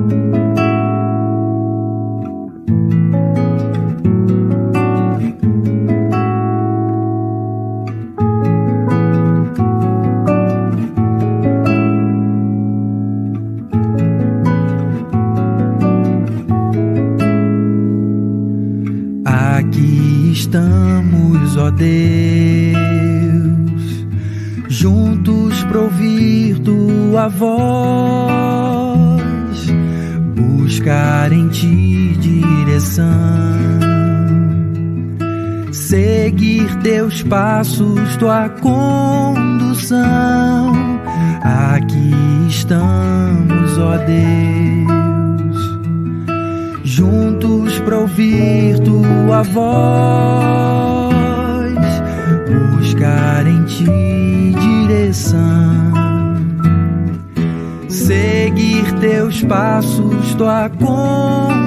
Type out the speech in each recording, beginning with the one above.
Aqui passos, tua condução. Aqui estamos, ó Deus juntos para ouvir tua voz, buscar em ti direção, seguir teus passos, tua condução,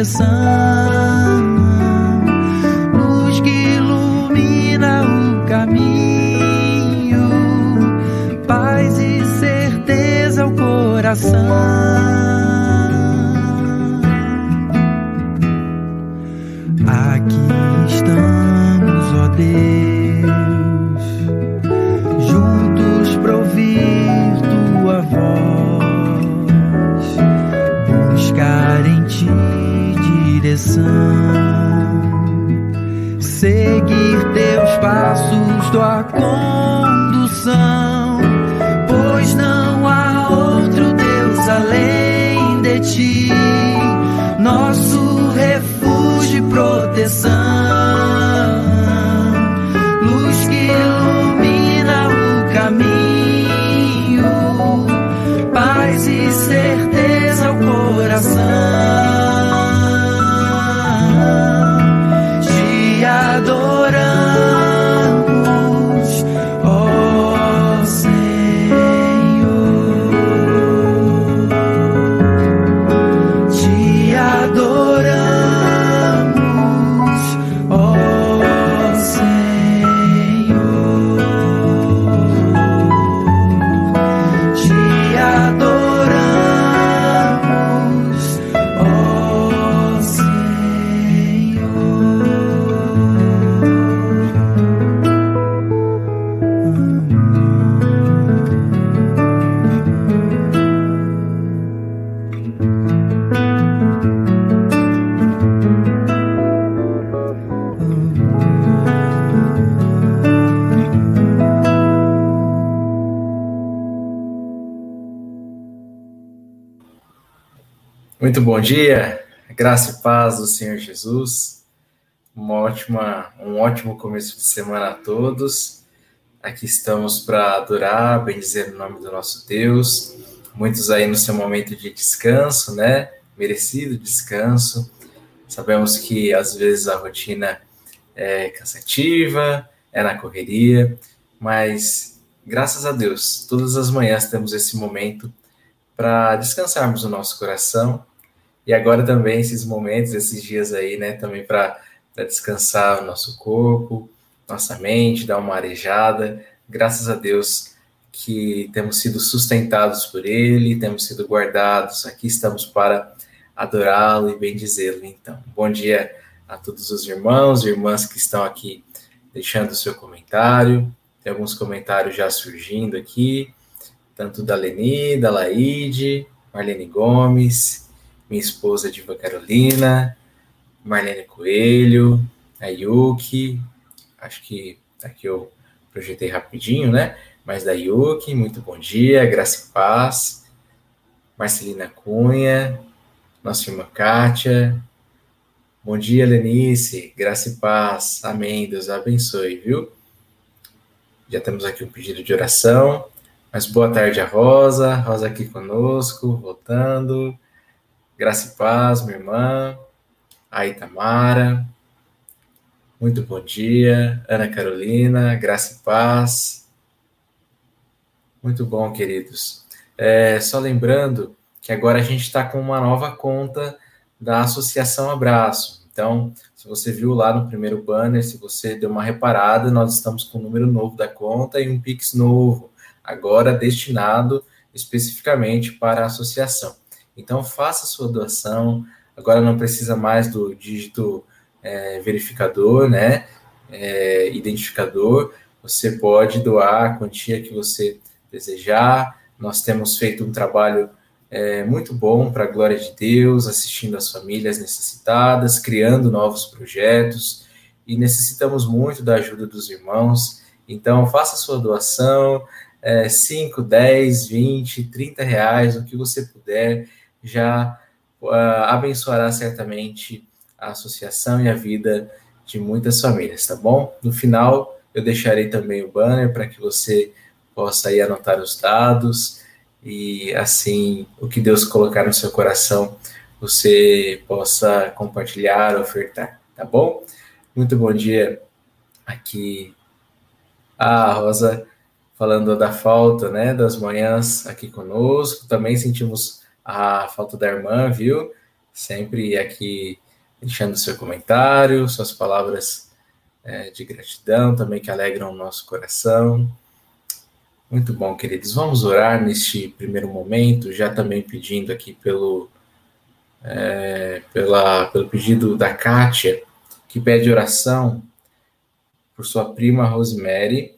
proteção. caminho, paz e certeza ao coração. Muito bom dia, graça e paz do Senhor Jesus. Uma ótima, um ótimo começo de semana a todos. Aqui estamos para adorar, bendizer o nome do nosso Deus. Muitos aí no seu momento de descanso, né? Merecido descanso. Sabemos que às vezes a rotina é cansativa, é na correria, mas graças a Deus, todas as manhãs temos esse momento para descansarmos o nosso coração e agora também esses momentos, esses dias aí, né, também para descansar o nosso corpo, nossa mente, dar uma arejada. Graças a Deus que temos sido sustentados por Ele, temos sido guardados. Aqui estamos para adorá-lo e bendizê-lo. Então, bom dia a todos os irmãos e irmãs que estão aqui deixando o seu comentário. Tem alguns comentários já surgindo aqui, tanto da Leni, da Laide, Marlene Gomes, minha esposa Diva Carolina, Marlene Coelho, a Yuki, acho que aqui eu projetei rapidinho, né? Mas da Yuki, muito bom dia, graça e paz. Marcelina Cunha, nossa irmã Kátia. Bom dia, Lenice, graça e paz. Amém, Deus abençoe, viu? Já temos aqui um pedido de oração. Mas boa tarde a Rosa, Rosa aqui conosco, voltando. Graça e paz, minha irmã. A Itamara. Muito bom dia. Ana Carolina, graça e paz. Muito bom, queridos. É, só lembrando que agora a gente está com uma nova conta da Associação Abraço. Então, se você viu lá no primeiro banner, se você deu uma reparada, nós estamos com um número novo da conta e um Pix novo, agora destinado especificamente para a associação. Então, faça sua doação. Agora não precisa mais do dígito é, verificador, né? É, identificador. Você pode doar a quantia que você desejar. Nós temos feito um trabalho é, muito bom para a glória de Deus, assistindo as famílias necessitadas, criando novos projetos e necessitamos muito da ajuda dos irmãos. Então, faça sua doação, é, 5, 10, 20, 30 reais, o que você puder, já uh, abençoará certamente a associação e a vida de muitas famílias, tá bom? No final, eu deixarei também o banner para que você possa aí anotar os dados e assim o que Deus colocar no seu coração você possa compartilhar, ofertar, tá bom? Muito bom dia aqui. a Rosa falando da falta, né, das manhãs aqui conosco. Também sentimos a falta da irmã, viu? Sempre aqui deixando seu comentário, suas palavras é, de gratidão também que alegram o nosso coração. Muito bom, queridos. Vamos orar neste primeiro momento, já também pedindo aqui pelo, é, pela, pelo pedido da Kátia, que pede oração por sua prima Rosemary,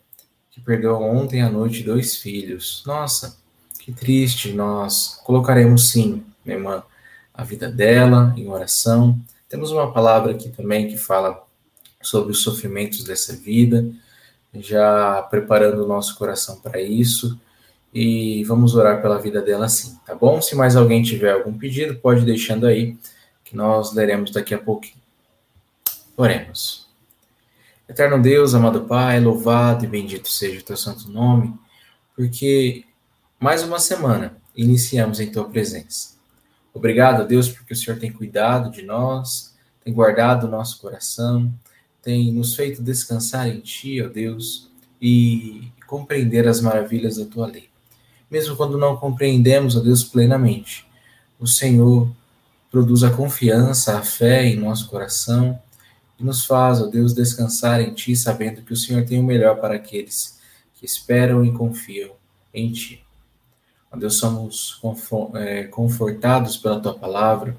que perdeu ontem à noite dois filhos. Nossa, que triste. Nós colocaremos sim, minha irmã, a vida dela em oração. Temos uma palavra aqui também que fala sobre os sofrimentos dessa vida, já preparando o nosso coração para isso. E vamos orar pela vida dela sim, tá bom? Se mais alguém tiver algum pedido, pode deixando aí, que nós leremos daqui a pouquinho. Oremos. Eterno Deus, amado Pai, louvado e bendito seja o teu santo nome, porque mais uma semana iniciamos em tua presença. Obrigado, Deus, porque o Senhor tem cuidado de nós, tem guardado o nosso coração, tem nos feito descansar em Ti, ó Deus, e compreender as maravilhas da Tua lei. Mesmo quando não compreendemos, ó Deus, plenamente, o Senhor produz a confiança, a fé em nosso coração e nos faz, ó Deus, descansar em Ti, sabendo que o Senhor tem o melhor para aqueles que esperam e confiam em Ti. Ó Deus, somos é, confortados pela Tua palavra,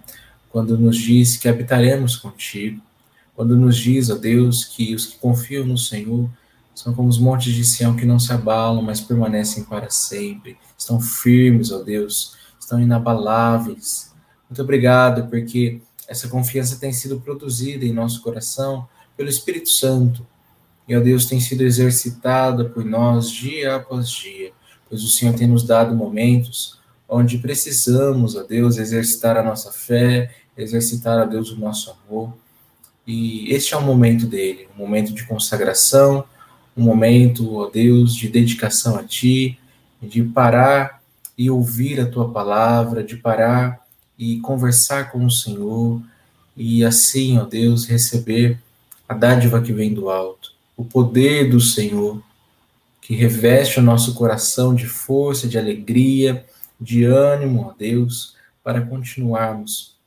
quando nos diz que habitaremos contigo, quando nos diz, ó Deus, que os que confiam no Senhor são como os montes de Sião que não se abalam, mas permanecem para sempre, estão firmes, ó Deus, estão inabaláveis. Muito obrigado, porque essa confiança tem sido produzida em nosso coração pelo Espírito Santo. E, ó Deus, tem sido exercitada por nós dia após dia, pois o Senhor tem nos dado momentos onde precisamos, ó Deus, exercitar a nossa fé, exercitar, a Deus, o nosso amor. E este é o momento dele, um momento de consagração, um momento, ó Deus, de dedicação a Ti, de parar e ouvir a Tua palavra, de parar e conversar com o Senhor e assim, ó Deus, receber a dádiva que vem do alto, o poder do Senhor que reveste o nosso coração de força, de alegria, de ânimo, ó Deus, para continuarmos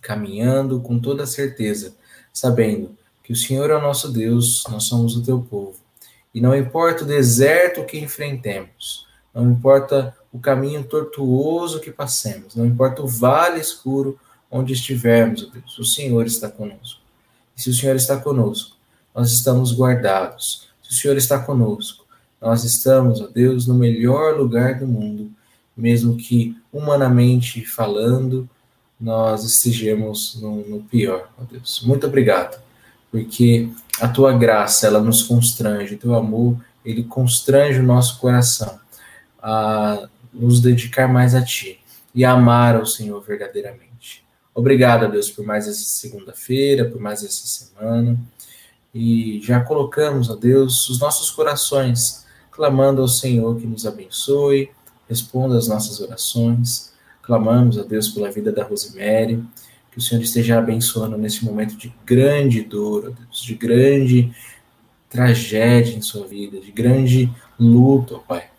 caminhando com toda certeza, sabendo que o Senhor é o nosso Deus, nós somos o teu povo. E não importa o deserto que enfrentemos, não importa o caminho tortuoso que passemos, não importa o vale escuro onde estivermos, ó Deus, o Senhor está conosco. E se o Senhor está conosco, nós estamos guardados. Se o Senhor está conosco, nós estamos, ó Deus, no melhor lugar do mundo, mesmo que humanamente falando, nós estejamos no, no pior, ó Deus. Muito obrigado, porque a tua graça, ela nos constrange, o teu amor, ele constrange o nosso coração a nos dedicar mais a Ti e a amar ao Senhor verdadeiramente. Obrigado, Deus, por mais essa segunda-feira, por mais essa semana. E já colocamos, ó Deus, os nossos corações, clamando ao Senhor que nos abençoe, responda as nossas orações. Clamamos a Deus pela vida da Rosemary, que o Senhor esteja abençoando nesse momento de grande dor, Deus, de grande tragédia em sua vida, de grande luto, Pai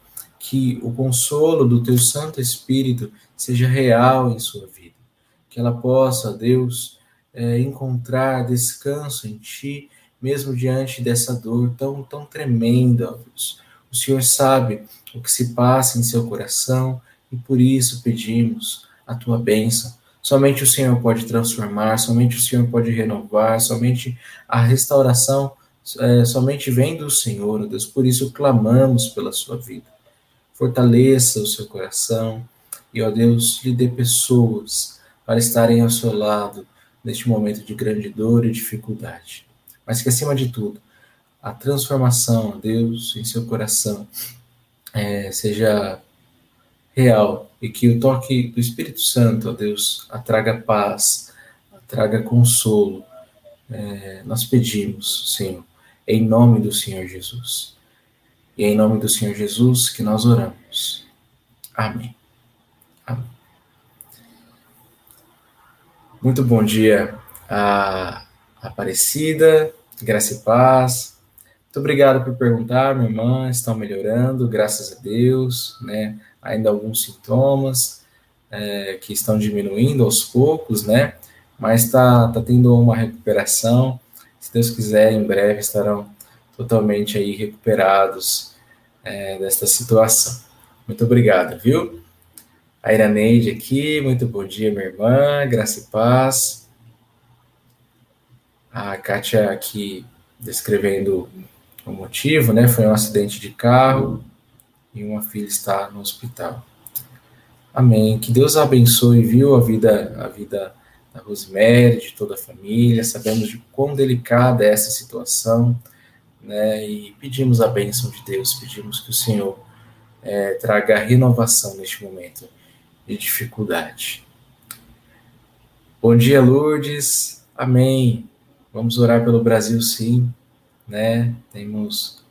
que o consolo do teu Santo Espírito seja real em sua vida. Que ela possa, Deus, é, encontrar descanso em Ti, mesmo diante dessa dor tão, tão tremenda, ó Deus. O Senhor sabe o que se passa em seu coração e por isso pedimos a Tua bênção. Somente o Senhor pode transformar, somente o Senhor pode renovar, somente a restauração é, somente vem do Senhor, Deus. Por isso clamamos pela sua vida. Fortaleça o seu coração e, ó Deus, lhe dê pessoas para estarem ao seu lado neste momento de grande dor e dificuldade. Mas que, acima de tudo, a transformação, ó Deus, em seu coração é, seja real e que o toque do Espírito Santo, Deus, atraga paz, atraga consolo. É, nós pedimos, Senhor, em nome do Senhor Jesus. E é em nome do Senhor Jesus que nós oramos. Amém. Amém. Muito bom dia a Aparecida, graça e paz. Muito obrigado por perguntar, minha irmã. Estão melhorando, graças a Deus, né? Ainda alguns sintomas é, que estão diminuindo aos poucos, né? Mas está tá tendo uma recuperação se Deus quiser, em breve estarão totalmente aí recuperados é, desta situação. Muito obrigado, viu? A Iraneide aqui, muito bom dia, minha irmã, graça e paz. A Kátia aqui descrevendo o motivo, né? Foi um acidente de carro e uma filha está no hospital. Amém. Que Deus abençoe, viu, a vida, a vida da Rosemary, de toda a família, sabemos de quão delicada é essa situação, né? E pedimos a bênção de Deus, pedimos que o Senhor é, traga renovação neste momento de dificuldade. Bom dia, Lourdes. Amém. Vamos orar pelo Brasil, sim, né? Temos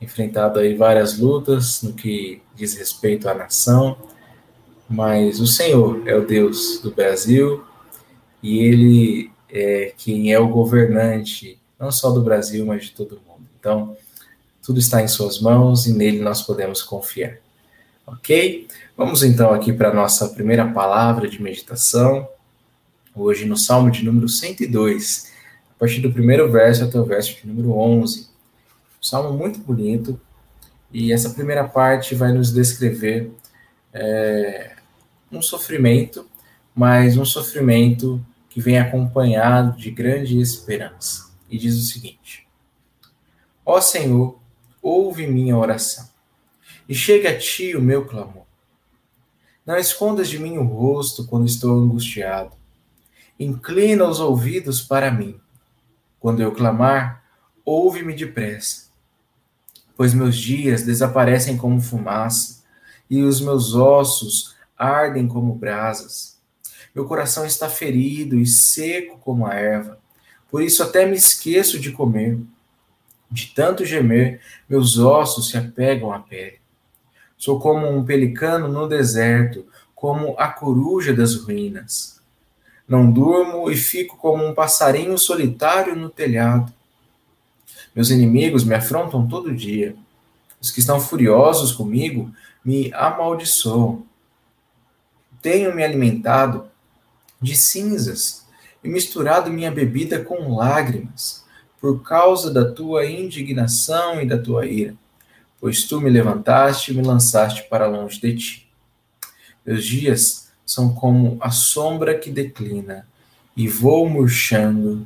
enfrentado aí várias lutas no que diz respeito à nação, mas o Senhor é o Deus do Brasil, e ele é quem é o governante, não só do Brasil, mas de todo mundo. Então, tudo está em suas mãos e nele nós podemos confiar. Ok? Vamos então aqui para a nossa primeira palavra de meditação, hoje no Salmo de número 102, a partir do primeiro verso até o verso de número 11. Um salmo muito bonito, e essa primeira parte vai nos descrever é, um sofrimento, mas um sofrimento que vem acompanhado de grande esperança. E diz o seguinte: Ó Senhor, ouve minha oração, e chegue a ti o meu clamor. Não escondas de mim o rosto quando estou angustiado. Inclina os ouvidos para mim. Quando eu clamar, ouve-me depressa. Pois meus dias desaparecem como fumaça, e os meus ossos ardem como brasas. Meu coração está ferido e seco como a erva. Por isso até me esqueço de comer. De tanto gemer, meus ossos se apegam à pele. Sou como um pelicano no deserto, como a coruja das ruínas. Não durmo e fico como um passarinho solitário no telhado. Meus inimigos me afrontam todo dia. Os que estão furiosos comigo me amaldiçoam. Tenho me alimentado de cinzas e misturado minha bebida com lágrimas, por causa da tua indignação e da tua ira, pois tu me levantaste e me lançaste para longe de ti. Meus dias são como a sombra que declina, e vou murchando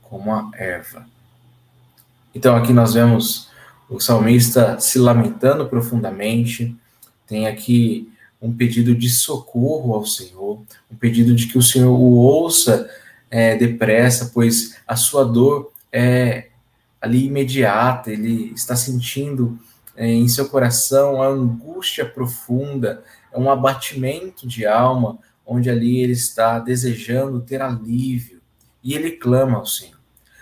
como a erva. Então aqui nós vemos o salmista se lamentando profundamente, tem aqui um pedido de socorro ao Senhor, um pedido de que o Senhor o ouça é, depressa, pois a sua dor é ali imediata, ele está sentindo é, em seu coração a angústia profunda, é um abatimento de alma, onde ali ele está desejando ter alívio, e ele clama ao Senhor.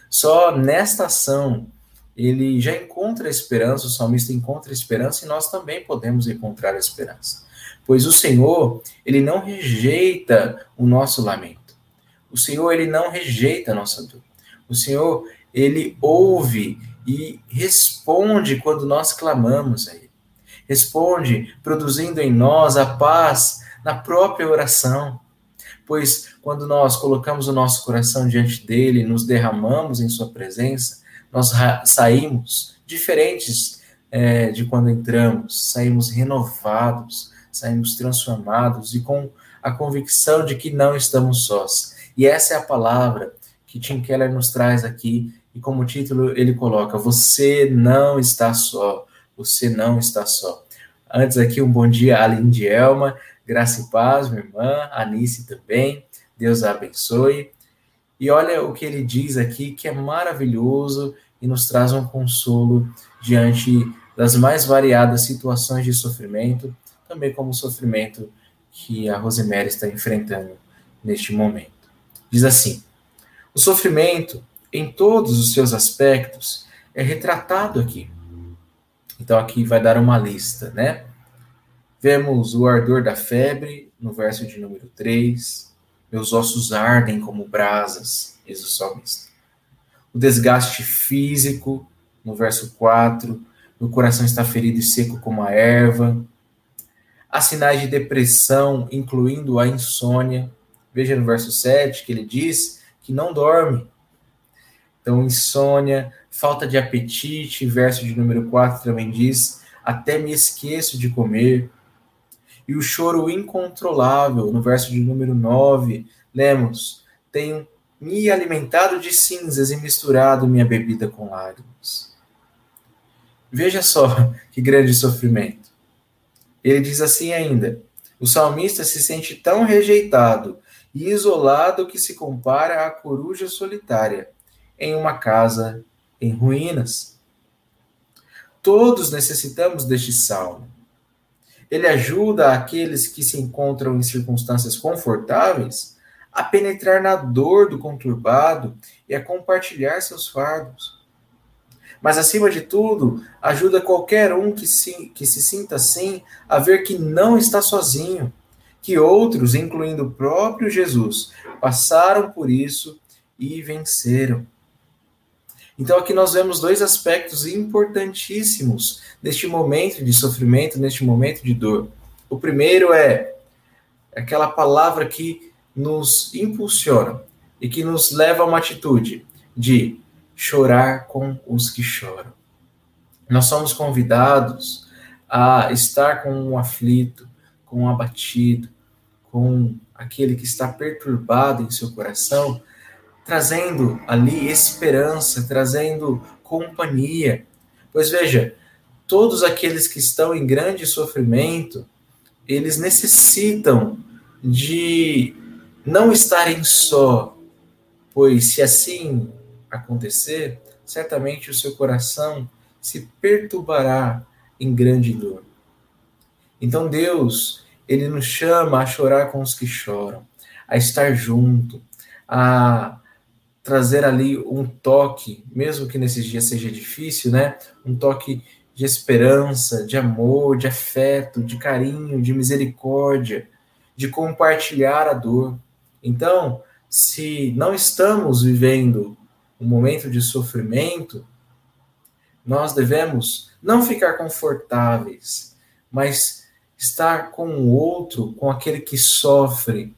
Só nesta ação ele já encontra esperança, o salmista encontra esperança e nós também podemos encontrar esperança pois o Senhor, ele não rejeita o nosso lamento. O Senhor, ele não rejeita a nossa dor. O Senhor, ele ouve e responde quando nós clamamos a. Responde produzindo em nós a paz na própria oração. pois quando nós colocamos o nosso coração diante dele, nos derramamos em sua presença, nós saímos diferentes é, de quando entramos, saímos renovados, saímos transformados e com a convicção de que não estamos sós. E essa é a palavra que Tim Keller nos traz aqui, e como título ele coloca: Você não está só, você não está só. Antes aqui, um bom dia a Aline Elma, graça e paz, minha irmã, Anice também, Deus a abençoe. E olha o que ele diz aqui, que é maravilhoso e nos traz um consolo diante das mais variadas situações de sofrimento, também como o sofrimento que a Rosemary está enfrentando neste momento. Diz assim: o sofrimento, em todos os seus aspectos, é retratado aqui. Então, aqui vai dar uma lista, né? Vemos o ardor da febre, no verso de número 3. Meus ossos ardem como brasas, diz o salmista. O desgaste físico, no verso 4. Meu coração está ferido e seco como a erva. Há sinais de depressão, incluindo a insônia. Veja no verso 7 que ele diz que não dorme. Então, insônia, falta de apetite, verso de número 4 também diz: até me esqueço de comer. E o choro incontrolável, no verso de número 9, lemos: tenho me alimentado de cinzas e misturado minha bebida com lágrimas. Veja só que grande sofrimento. Ele diz assim ainda: o salmista se sente tão rejeitado e isolado que se compara à coruja solitária em uma casa em ruínas. Todos necessitamos deste salmo. Ele ajuda aqueles que se encontram em circunstâncias confortáveis a penetrar na dor do conturbado e a compartilhar seus fardos. Mas, acima de tudo, ajuda qualquer um que se, que se sinta assim a ver que não está sozinho que outros, incluindo o próprio Jesus, passaram por isso e venceram. Então aqui nós vemos dois aspectos importantíssimos neste momento de sofrimento, neste momento de dor. O primeiro é aquela palavra que nos impulsiona e que nos leva a uma atitude de chorar com os que choram. Nós somos convidados a estar com um aflito, com um abatido, com aquele que está perturbado em seu coração, trazendo ali esperança, trazendo companhia. Pois veja, todos aqueles que estão em grande sofrimento, eles necessitam de não estarem só, pois se assim acontecer, certamente o seu coração se perturbará em grande dor. Então Deus, ele nos chama a chorar com os que choram, a estar junto, a trazer ali um toque, mesmo que nesses dias seja difícil, né? Um toque de esperança, de amor, de afeto, de carinho, de misericórdia, de compartilhar a dor. Então, se não estamos vivendo um momento de sofrimento, nós devemos não ficar confortáveis, mas estar com o outro, com aquele que sofre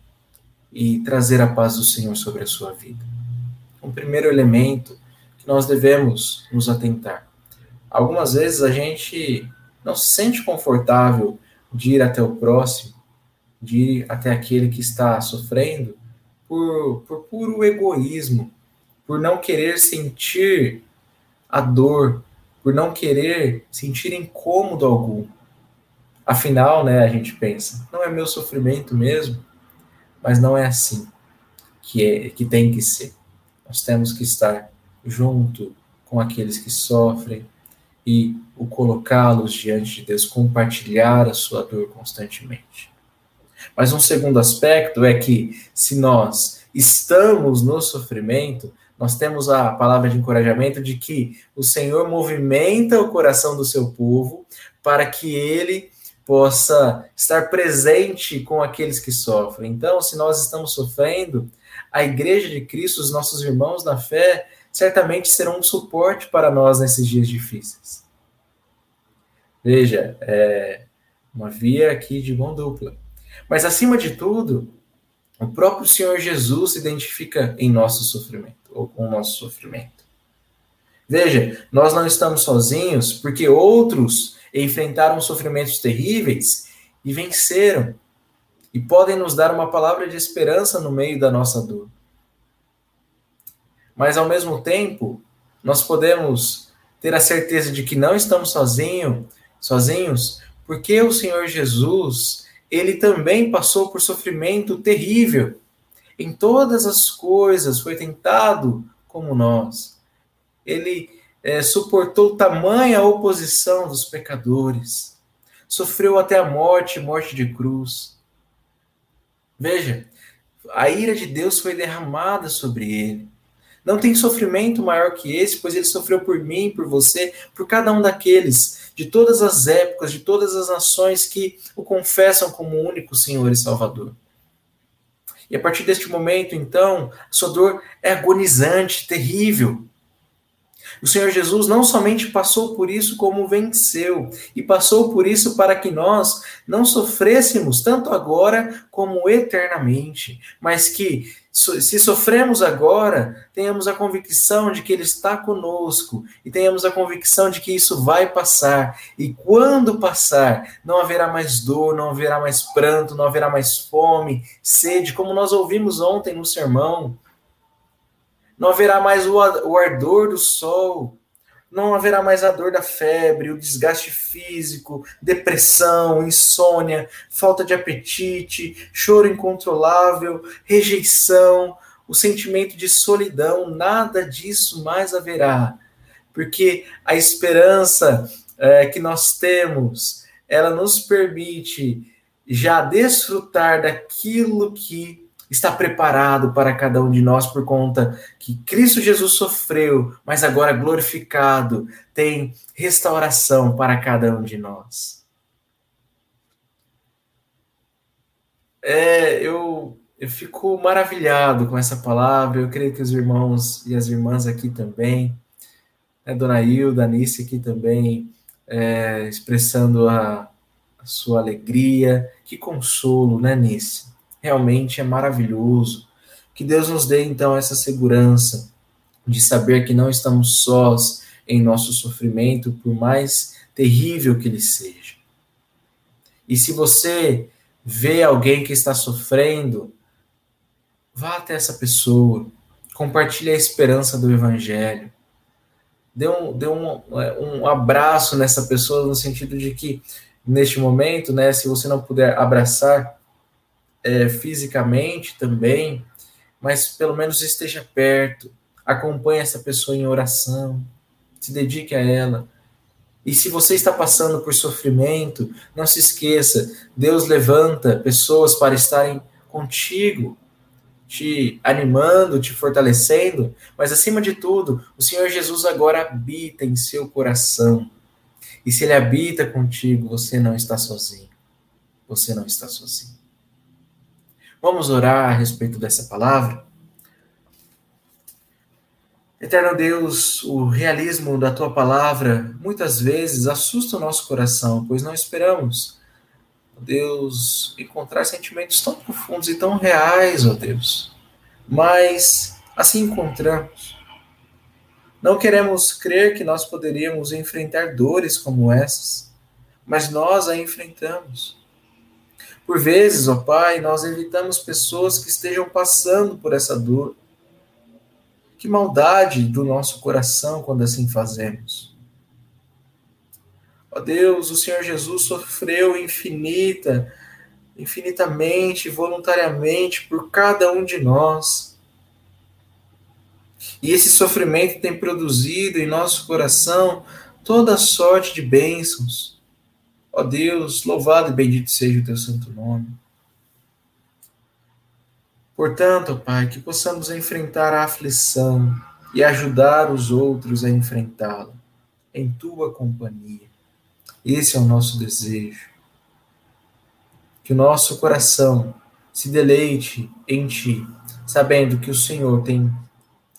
e trazer a paz do Senhor sobre a sua vida. Um primeiro elemento que nós devemos nos atentar. Algumas vezes a gente não se sente confortável de ir até o próximo, de ir até aquele que está sofrendo, por, por puro egoísmo, por não querer sentir a dor, por não querer sentir incômodo algum. Afinal, né, a gente pensa, não é meu sofrimento mesmo, mas não é assim que é que tem que ser. Nós temos que estar junto com aqueles que sofrem e o colocá-los diante de Deus, compartilhar a sua dor constantemente. Mas um segundo aspecto é que se nós estamos no sofrimento, nós temos a palavra de encorajamento de que o Senhor movimenta o coração do seu povo para que ele possa estar presente com aqueles que sofrem. Então, se nós estamos sofrendo, a Igreja de Cristo, os nossos irmãos na fé, certamente serão um suporte para nós nesses dias difíceis. Veja, é uma via aqui de mão dupla. Mas, acima de tudo, O próprio Senhor Jesus se identifica em nosso sofrimento, ou com o nosso sofrimento. Veja, nós não estamos sozinhos porque outros enfrentaram sofrimentos terríveis e venceram, e podem nos dar uma palavra de esperança no meio da nossa dor. Mas ao mesmo tempo, nós podemos ter a certeza de que não estamos sozinho, sozinhos, porque o Senhor Jesus, ele também passou por sofrimento terrível. Em todas as coisas foi tentado como nós. Ele é, suportou tamanha oposição dos pecadores, sofreu até a morte, morte de cruz. Veja, a ira de Deus foi derramada sobre ele. Não tem sofrimento maior que esse, pois ele sofreu por mim, por você, por cada um daqueles, de todas as épocas, de todas as nações que o confessam como único Senhor e Salvador. E a partir deste momento, então, sua dor é agonizante, terrível. O Senhor Jesus não somente passou por isso, como venceu, e passou por isso para que nós não sofrêssemos tanto agora como eternamente, mas que, se sofremos agora, tenhamos a convicção de que Ele está conosco e tenhamos a convicção de que isso vai passar. E quando passar, não haverá mais dor, não haverá mais pranto, não haverá mais fome, sede, como nós ouvimos ontem no sermão. Não haverá mais o ardor do sol, não haverá mais a dor da febre, o desgaste físico, depressão, insônia, falta de apetite, choro incontrolável, rejeição, o sentimento de solidão, nada disso mais haverá. Porque a esperança é, que nós temos, ela nos permite já desfrutar daquilo que está preparado para cada um de nós por conta que Cristo Jesus sofreu, mas agora glorificado, tem restauração para cada um de nós. É, eu, eu fico maravilhado com essa palavra, eu creio que os irmãos e as irmãs aqui também, né, Dona Hilda, Anice aqui também, é, expressando a, a sua alegria, que consolo, né, Nice? Realmente é maravilhoso. Que Deus nos dê então essa segurança de saber que não estamos sós em nosso sofrimento, por mais terrível que ele seja. E se você vê alguém que está sofrendo, vá até essa pessoa, compartilhe a esperança do Evangelho. Dê um, dê um, um abraço nessa pessoa, no sentido de que, neste momento, né, se você não puder abraçar, é, fisicamente também, mas pelo menos esteja perto, acompanhe essa pessoa em oração, se dedique a ela. E se você está passando por sofrimento, não se esqueça, Deus levanta pessoas para estarem contigo, te animando, te fortalecendo, mas acima de tudo, o Senhor Jesus agora habita em seu coração. E se ele habita contigo, você não está sozinho. Você não está sozinho. Vamos orar a respeito dessa palavra? Eterno Deus, o realismo da tua palavra muitas vezes assusta o nosso coração, pois não esperamos, Deus, encontrar sentimentos tão profundos e tão reais, ó Deus. Mas assim encontramos. Não queremos crer que nós poderíamos enfrentar dores como essas, mas nós a enfrentamos. Por vezes, ó Pai, nós evitamos pessoas que estejam passando por essa dor. Que maldade do nosso coração quando assim fazemos. Ó Deus, o Senhor Jesus sofreu infinita, infinitamente, voluntariamente por cada um de nós. E esse sofrimento tem produzido em nosso coração toda sorte de bênçãos Ó Deus, louvado e bendito seja o teu santo nome. Portanto, Pai, que possamos enfrentar a aflição e ajudar os outros a enfrentá-la em tua companhia. Esse é o nosso desejo. Que o nosso coração se deleite em ti, sabendo que o Senhor tem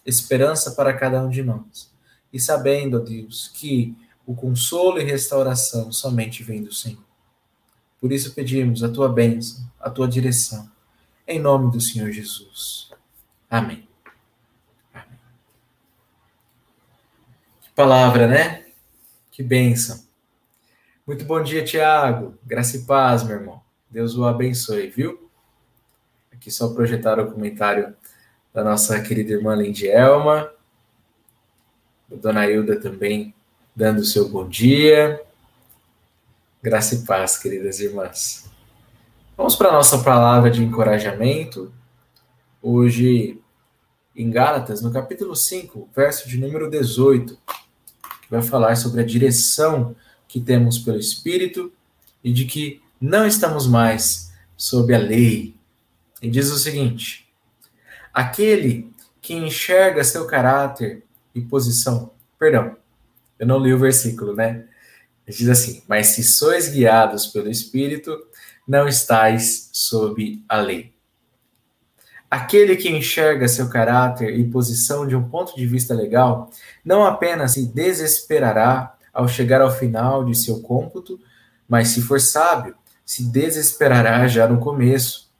esperança para cada um de nós. E sabendo, ó Deus, que o consolo e restauração somente vem do Senhor. Por isso pedimos a tua bênção, a tua direção. em nome do Senhor Jesus. Amém. Amém. Que palavra, né? Que bênção. Muito bom dia, Tiago. Graça e paz, meu irmão. Deus o abençoe, viu? Aqui só projetar o comentário da nossa querida irmã Lindielma. Dona Hilda também dando o seu bom dia. Graça e paz, queridas irmãs. Vamos para a nossa palavra de encorajamento. Hoje, em Gálatas, no capítulo 5, verso de número 18, que vai falar sobre a direção que temos pelo Espírito e de que não estamos mais sob a lei. E diz o seguinte: aquele que enxerga seu caráter e posição. Perdão, eu não li o versículo, né? Diz assim: Mas se sois guiados pelo Espírito, não estáis sob a lei. Aquele que enxerga seu caráter e posição de um ponto de vista legal, não apenas se desesperará ao chegar ao final de seu cômputo, mas se for sábio, se desesperará já no começo.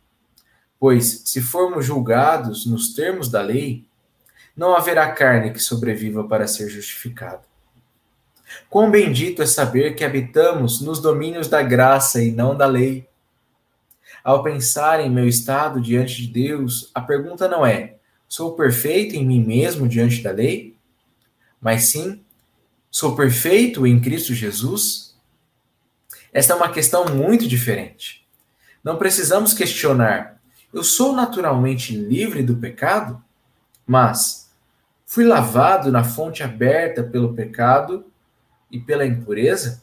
Pois, se formos julgados nos termos da lei, não haverá carne que sobreviva para ser justificada. Quão bendito é saber que habitamos nos domínios da graça e não da lei. Ao pensar em meu estado diante de Deus, a pergunta não é: sou perfeito em mim mesmo diante da lei? Mas sim, sou perfeito em Cristo Jesus? Esta é uma questão muito diferente. Não precisamos questionar: eu sou naturalmente livre do pecado? Mas fui lavado na fonte aberta pelo pecado e pela impureza?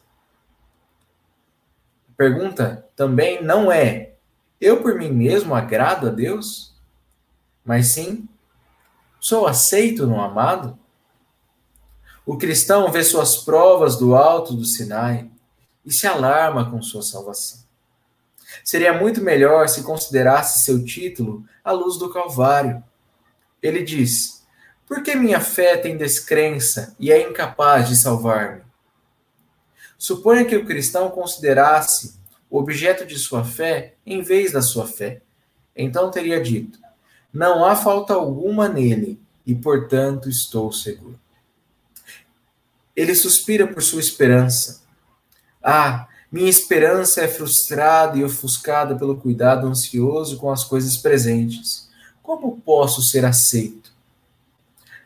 A pergunta também não é: eu por mim mesmo agrado a Deus? Mas sim, sou aceito no amado? O cristão vê suas provas do alto do Sinai e se alarma com sua salvação. Seria muito melhor se considerasse seu título à luz do Calvário. Ele diz: Por que minha fé tem descrença e é incapaz de salvar-me? Suponha que o cristão considerasse o objeto de sua fé em vez da sua fé. Então teria dito: Não há falta alguma nele, e portanto estou seguro. Ele suspira por sua esperança. Ah, minha esperança é frustrada e ofuscada pelo cuidado ansioso com as coisas presentes. Como posso ser aceito?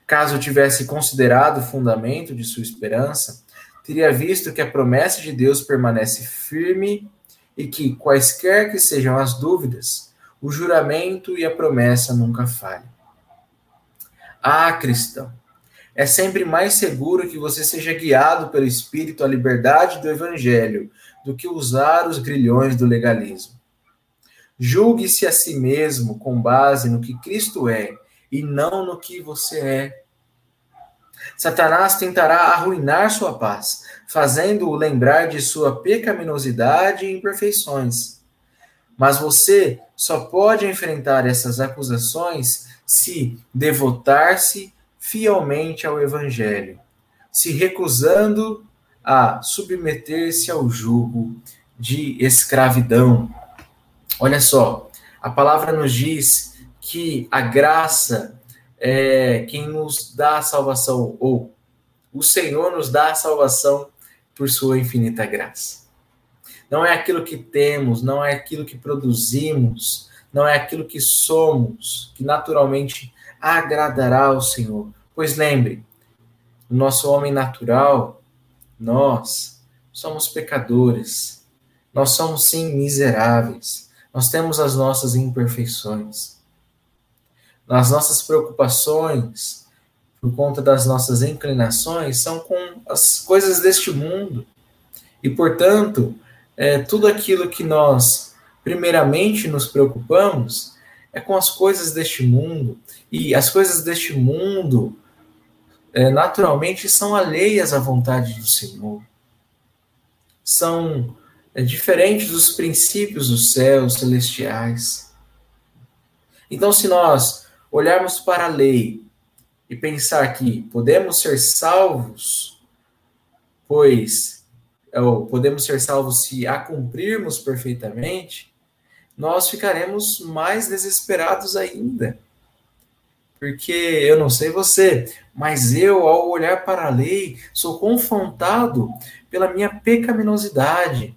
Caso tivesse considerado o fundamento de sua esperança, teria visto que a promessa de Deus permanece firme e que, quaisquer que sejam as dúvidas, o juramento e a promessa nunca falham. Ah, cristão, é sempre mais seguro que você seja guiado pelo Espírito à liberdade do Evangelho do que usar os grilhões do legalismo. Julgue-se a si mesmo com base no que Cristo é e não no que você é. Satanás tentará arruinar sua paz, fazendo-o lembrar de sua pecaminosidade e imperfeições. Mas você só pode enfrentar essas acusações se devotar-se fielmente ao Evangelho, se recusando a submeter-se ao jugo de escravidão. Olha só, a palavra nos diz que a graça é quem nos dá a salvação, ou o Senhor nos dá a salvação por sua infinita graça. Não é aquilo que temos, não é aquilo que produzimos, não é aquilo que somos, que naturalmente agradará ao Senhor. Pois lembre, o nosso homem natural, nós somos pecadores, nós somos sim miseráveis, nós temos as nossas imperfeições. As nossas preocupações, por conta das nossas inclinações, são com as coisas deste mundo. E, portanto, é, tudo aquilo que nós, primeiramente, nos preocupamos é com as coisas deste mundo. E as coisas deste mundo, é, naturalmente, são alheias à vontade do Senhor. São é, diferentes dos princípios dos céus celestiais. Então, se nós olharmos para a lei e pensar que podemos ser salvos, pois ou podemos ser salvos se a cumprirmos perfeitamente, nós ficaremos mais desesperados ainda. Porque eu não sei você, mas eu, ao olhar para a lei, sou confrontado pela minha pecaminosidade.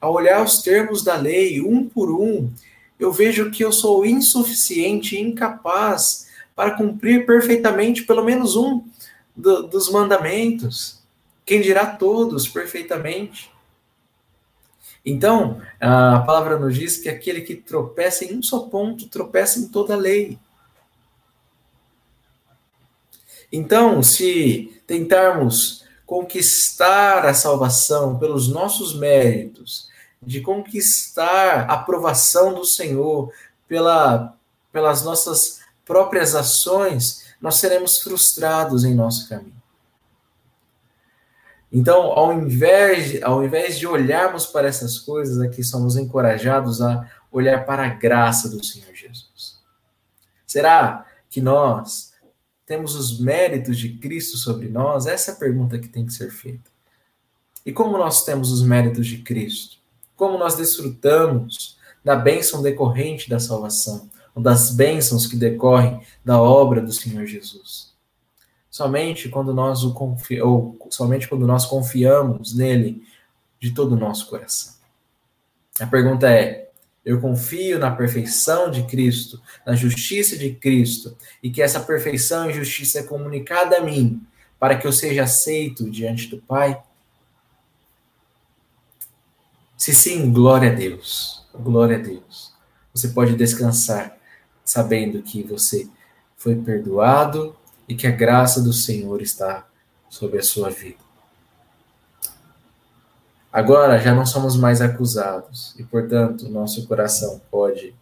Ao olhar os termos da lei, um por um, eu vejo que eu sou insuficiente, incapaz para cumprir perfeitamente pelo menos um do, dos mandamentos. Quem dirá todos perfeitamente? Então, a palavra nos diz que aquele que tropeça em um só ponto, tropeça em toda a lei. Então, se tentarmos conquistar a salvação pelos nossos méritos, de conquistar a aprovação do Senhor pela, pelas nossas próprias ações, nós seremos frustrados em nosso caminho. Então, ao invés, ao invés de olharmos para essas coisas, aqui somos encorajados a olhar para a graça do Senhor Jesus. Será que nós temos os méritos de Cristo sobre nós? Essa é a pergunta que tem que ser feita. E como nós temos os méritos de Cristo? Como nós desfrutamos da bênção decorrente da salvação, ou das bênçãos que decorrem da obra do Senhor Jesus? Somente quando nós o confi ou somente quando nós confiamos nele de todo o nosso coração. A pergunta é: eu confio na perfeição de Cristo, na justiça de Cristo, e que essa perfeição e justiça é comunicada a mim, para que eu seja aceito diante do Pai? Se sim, glória a Deus. Glória a Deus. Você pode descansar sabendo que você foi perdoado e que a graça do Senhor está sobre a sua vida. Agora já não somos mais acusados e, portanto, nosso coração pode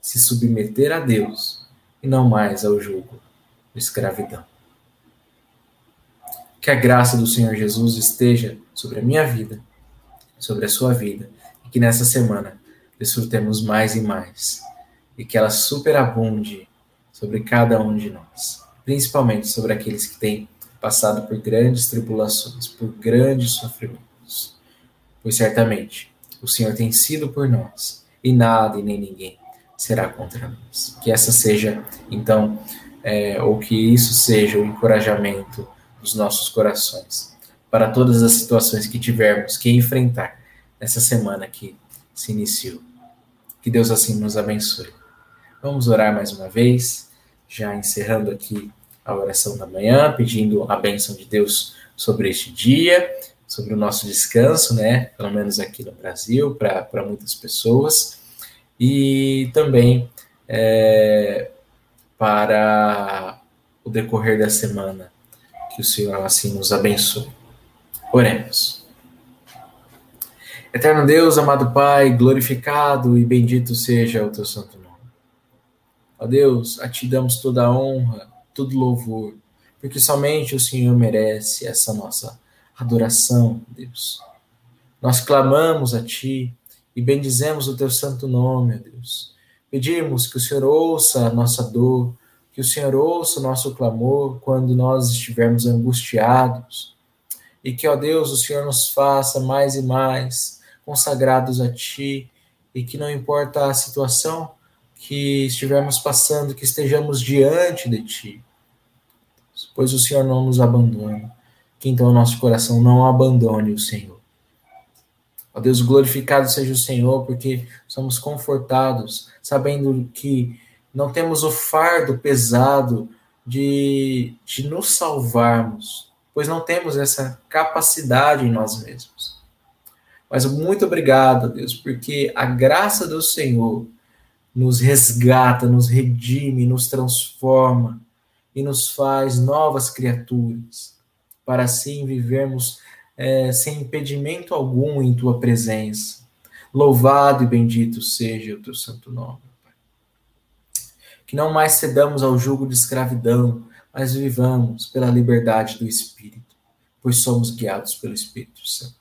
se submeter a Deus e não mais ao jugo de escravidão. Que a graça do Senhor Jesus esteja sobre a minha vida, sobre a sua vida, e que nessa semana desfrutemos mais e mais, e que ela superabunde sobre cada um de nós, principalmente sobre aqueles que têm passado por grandes tribulações, por grandes sofrimentos pois certamente o Senhor tem sido por nós, e nada e nem ninguém será contra nós. Que essa seja, então, é, ou que isso seja o encorajamento dos nossos corações para todas as situações que tivermos que enfrentar nessa semana que se iniciou. Que Deus assim nos abençoe. Vamos orar mais uma vez, já encerrando aqui a oração da manhã, pedindo a bênção de Deus sobre este dia sobre o nosso descanso, né? Pelo menos aqui no Brasil, para muitas pessoas. E também é, para o decorrer da semana. Que o Senhor assim nos abençoe. Oremos. Eterno Deus, amado Pai, glorificado e bendito seja o teu santo nome. Ó Deus, a ti damos toda a honra, todo louvor, porque somente o Senhor merece essa nossa adoração, Deus. Nós clamamos a Ti e bendizemos o Teu santo nome, Deus. Pedimos que o Senhor ouça a nossa dor, que o Senhor ouça o nosso clamor quando nós estivermos angustiados. E que, ó Deus, o Senhor nos faça mais e mais consagrados a Ti e que não importa a situação que estivermos passando, que estejamos diante de Ti, pois o Senhor não nos abandona que então o nosso coração não abandone o Senhor. Ó Deus, glorificado seja o Senhor, porque somos confortados, sabendo que não temos o fardo pesado de, de nos salvarmos, pois não temos essa capacidade em nós mesmos. Mas muito obrigado, Deus, porque a graça do Senhor nos resgata, nos redime, nos transforma e nos faz novas criaturas para assim vivermos é, sem impedimento algum em tua presença. Louvado e bendito seja o teu santo nome. Pai. Que não mais cedamos ao jugo de escravidão, mas vivamos pela liberdade do Espírito, pois somos guiados pelo Espírito Santo.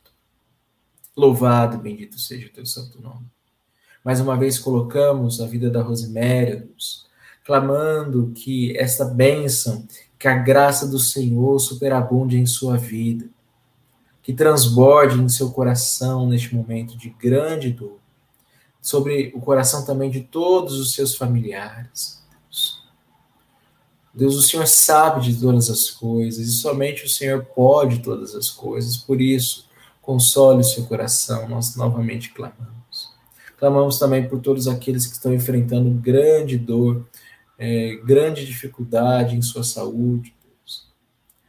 Louvado e bendito seja o teu santo nome. Mais uma vez colocamos a vida da Rosiméria, clamando que esta bênção que a graça do Senhor superabunde em sua vida, que transborde em seu coração neste momento de grande dor, sobre o coração também de todos os seus familiares. Deus, o Senhor sabe de todas as coisas e somente o Senhor pode todas as coisas. Por isso, console o seu coração. Nós novamente clamamos. Clamamos também por todos aqueles que estão enfrentando grande dor, é, grande dificuldade em sua saúde, Deus.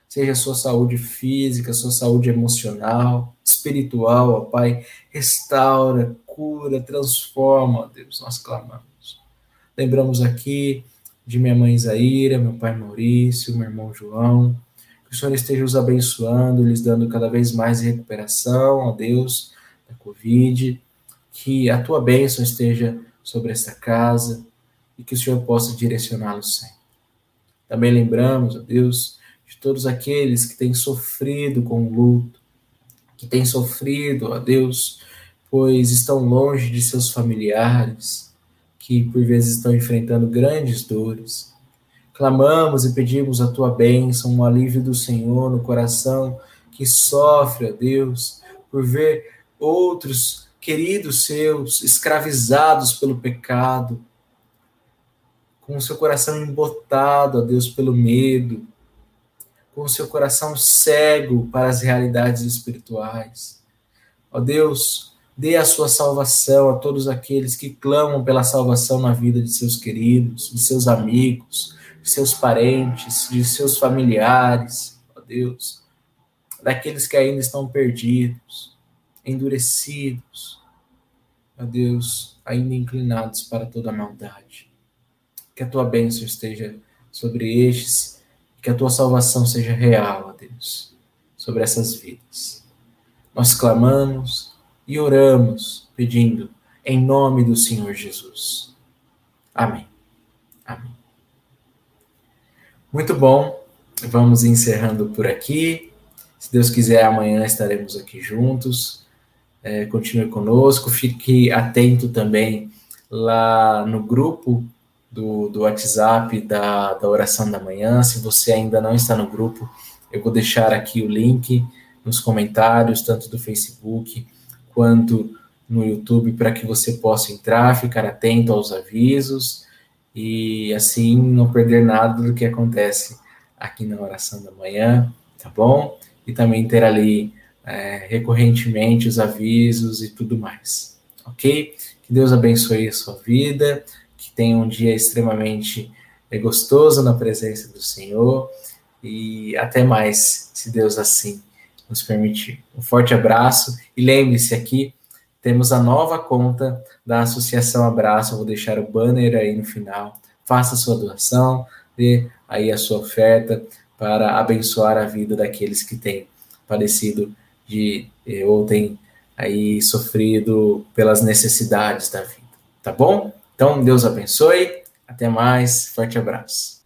Seja a sua saúde física, sua saúde emocional, espiritual, ó Pai. Restaura, cura, transforma, ó Deus. Nós clamamos. Lembramos aqui de minha mãe Zaira, meu pai Maurício, meu irmão João. Que o Senhor esteja os abençoando, lhes dando cada vez mais recuperação, ó Deus, da Covid. Que a tua bênção esteja sobre esta casa e que o Senhor possa direcioná-los sempre. Também lembramos, ó Deus, de todos aqueles que têm sofrido com o luto, que têm sofrido, ó Deus, pois estão longe de seus familiares, que por vezes estão enfrentando grandes dores. Clamamos e pedimos a tua bênção, um alívio do Senhor no coração que sofre, ó Deus, por ver outros queridos seus escravizados pelo pecado, com o seu coração embotado, ó Deus, pelo medo, com o seu coração cego para as realidades espirituais. Ó Deus, Dê a sua salvação a todos aqueles que clamam pela salvação na vida de seus queridos, de seus amigos, de seus parentes, de seus familiares, ó Deus, daqueles que ainda estão perdidos, endurecidos, ó Deus, ainda inclinados para toda maldade. Que a tua bênção esteja sobre estes, que a tua salvação seja real, ó Deus, sobre essas vidas. Nós clamamos e oramos pedindo em nome do Senhor Jesus. Amém. Amém. Muito bom. Vamos encerrando por aqui. Se Deus quiser, amanhã estaremos aqui juntos. É, continue conosco. Fique atento também lá no grupo do, do WhatsApp da, da oração da manhã. Se você ainda não está no grupo, eu vou deixar aqui o link nos comentários, tanto do Facebook quanto no YouTube para que você possa entrar, ficar atento aos avisos e assim não perder nada do que acontece aqui na oração da manhã, tá bom? E também ter ali é, recorrentemente os avisos e tudo mais, ok? Que Deus abençoe a sua vida, que tenha um dia extremamente é, gostoso na presença do Senhor e até mais, se Deus assim nos permitir. Um forte abraço e lembre-se aqui temos a nova conta da Associação Abraço, vou deixar o banner aí no final. Faça a sua doação, dê aí a sua oferta para abençoar a vida daqueles que têm padecido de eh, ou têm aí sofrido pelas necessidades da vida. Tá bom? Então, Deus abençoe. Até mais. Forte abraço.